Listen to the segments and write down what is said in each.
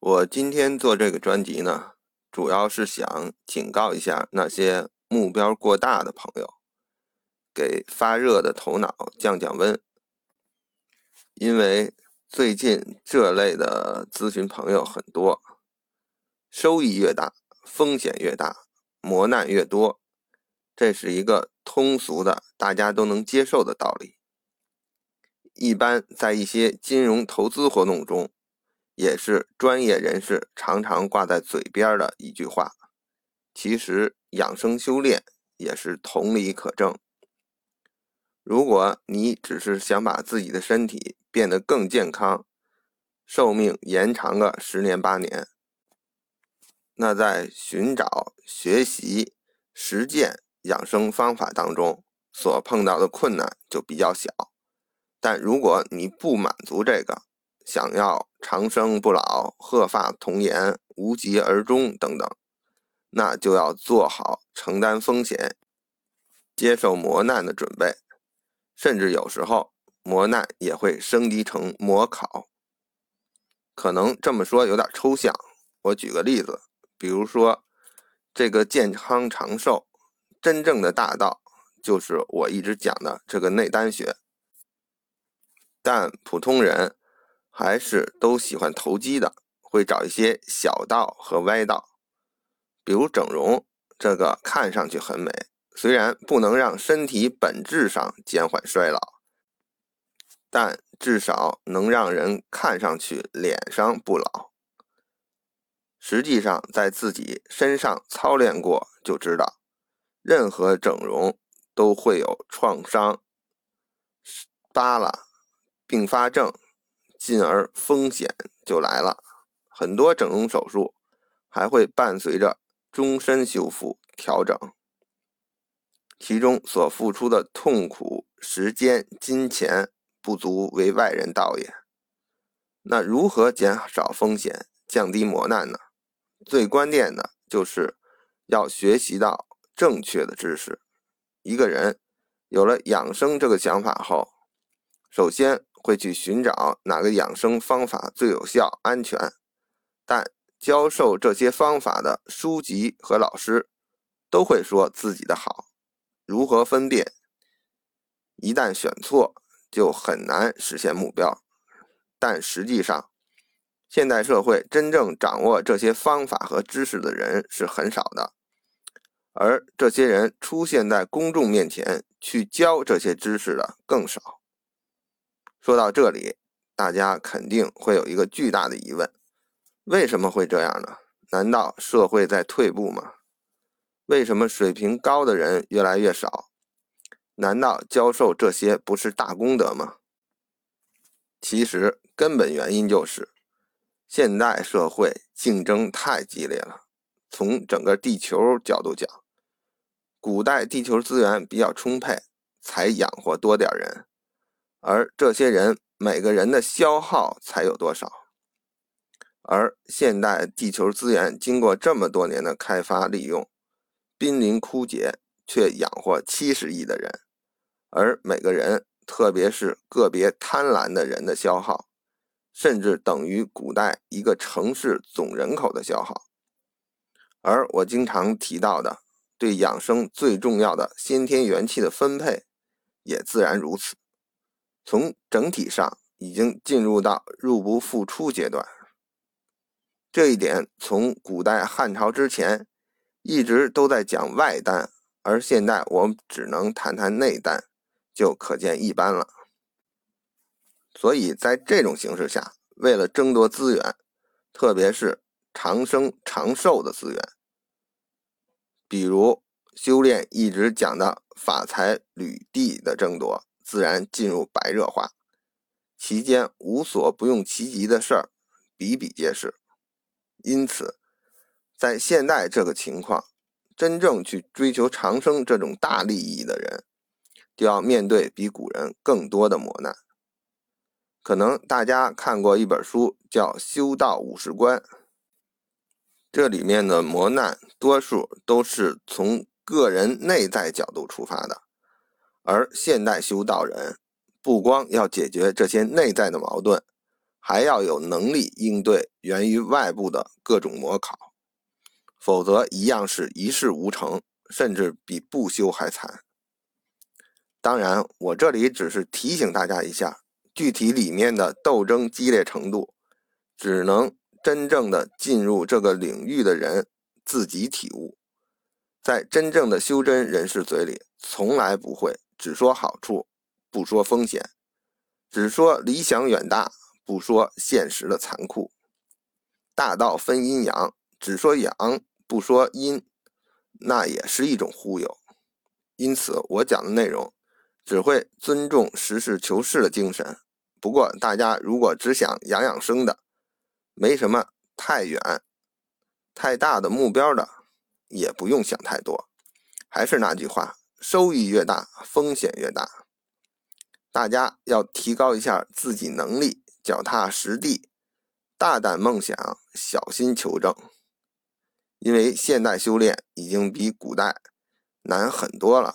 我今天做这个专辑呢，主要是想警告一下那些目标过大的朋友，给发热的头脑降降温。因为最近这类的咨询朋友很多，收益越大，风险越大，磨难越多，这是一个通俗的、大家都能接受的道理。一般在一些金融投资活动中。也是专业人士常常挂在嘴边的一句话。其实养生修炼也是同理可证。如果你只是想把自己的身体变得更健康，寿命延长个十年八年，那在寻找、学习、实践养生方法当中所碰到的困难就比较小。但如果你不满足这个，想要长生不老、鹤发童颜、无疾而终等等，那就要做好承担风险、接受磨难的准备，甚至有时候磨难也会升级成磨考。可能这么说有点抽象，我举个例子，比如说这个健康长寿，真正的大道就是我一直讲的这个内丹学，但普通人。还是都喜欢投机的，会找一些小道和歪道，比如整容，这个看上去很美，虽然不能让身体本质上减缓衰老，但至少能让人看上去脸上不老。实际上，在自己身上操练过就知道，任何整容都会有创伤、疤了、并发症。进而风险就来了，很多整容手术还会伴随着终身修复调整，其中所付出的痛苦、时间、金钱不足为外人道也。那如何减少风险、降低磨难呢？最关键的就是要学习到正确的知识。一个人有了养生这个想法后，首先。会去寻找哪个养生方法最有效、安全，但教授这些方法的书籍和老师都会说自己的好。如何分辨？一旦选错，就很难实现目标。但实际上，现代社会真正掌握这些方法和知识的人是很少的，而这些人出现在公众面前去教这些知识的更少。说到这里，大家肯定会有一个巨大的疑问：为什么会这样呢？难道社会在退步吗？为什么水平高的人越来越少？难道教授这些不是大功德吗？其实根本原因就是现代社会竞争太激烈了。从整个地球角度讲，古代地球资源比较充沛，才养活多点人。而这些人每个人的消耗才有多少？而现代地球资源经过这么多年的开发利用，濒临枯竭，却养活七十亿的人，而每个人，特别是个别贪婪的人的消耗，甚至等于古代一个城市总人口的消耗。而我经常提到的，对养生最重要的先天元气的分配，也自然如此。从整体上已经进入到入不敷出阶段，这一点从古代汉朝之前一直都在讲外丹，而现在我们只能谈谈内丹，就可见一斑了。所以在这种形势下，为了争夺资源，特别是长生长寿的资源，比如修炼一直讲的法财履地的争夺。自然进入白热化，其间无所不用其极的事儿比比皆是。因此，在现代这个情况，真正去追求长生这种大利益的人，就要面对比古人更多的磨难。可能大家看过一本书，叫《修道五十关》，这里面的磨难多数都是从个人内在角度出发的。而现代修道人不光要解决这些内在的矛盾，还要有能力应对源于外部的各种模考，否则一样是一事无成，甚至比不修还惨。当然，我这里只是提醒大家一下，具体里面的斗争激烈程度，只能真正的进入这个领域的人自己体悟。在真正的修真人士嘴里，从来不会只说好处，不说风险，只说理想远大，不说现实的残酷。大道分阴阳，只说阳，不说阴，那也是一种忽悠。因此，我讲的内容。只会尊重实事求是的精神。不过，大家如果只想养养生的，没什么太远、太大的目标的，也不用想太多。还是那句话，收益越大，风险越大。大家要提高一下自己能力，脚踏实地，大胆梦想，小心求证。因为现代修炼已经比古代难很多了。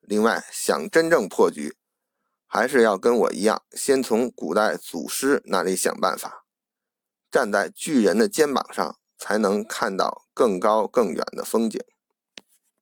另外，想真正破局，还是要跟我一样，先从古代祖师那里想办法，站在巨人的肩膀上，才能看到更高更远的风景。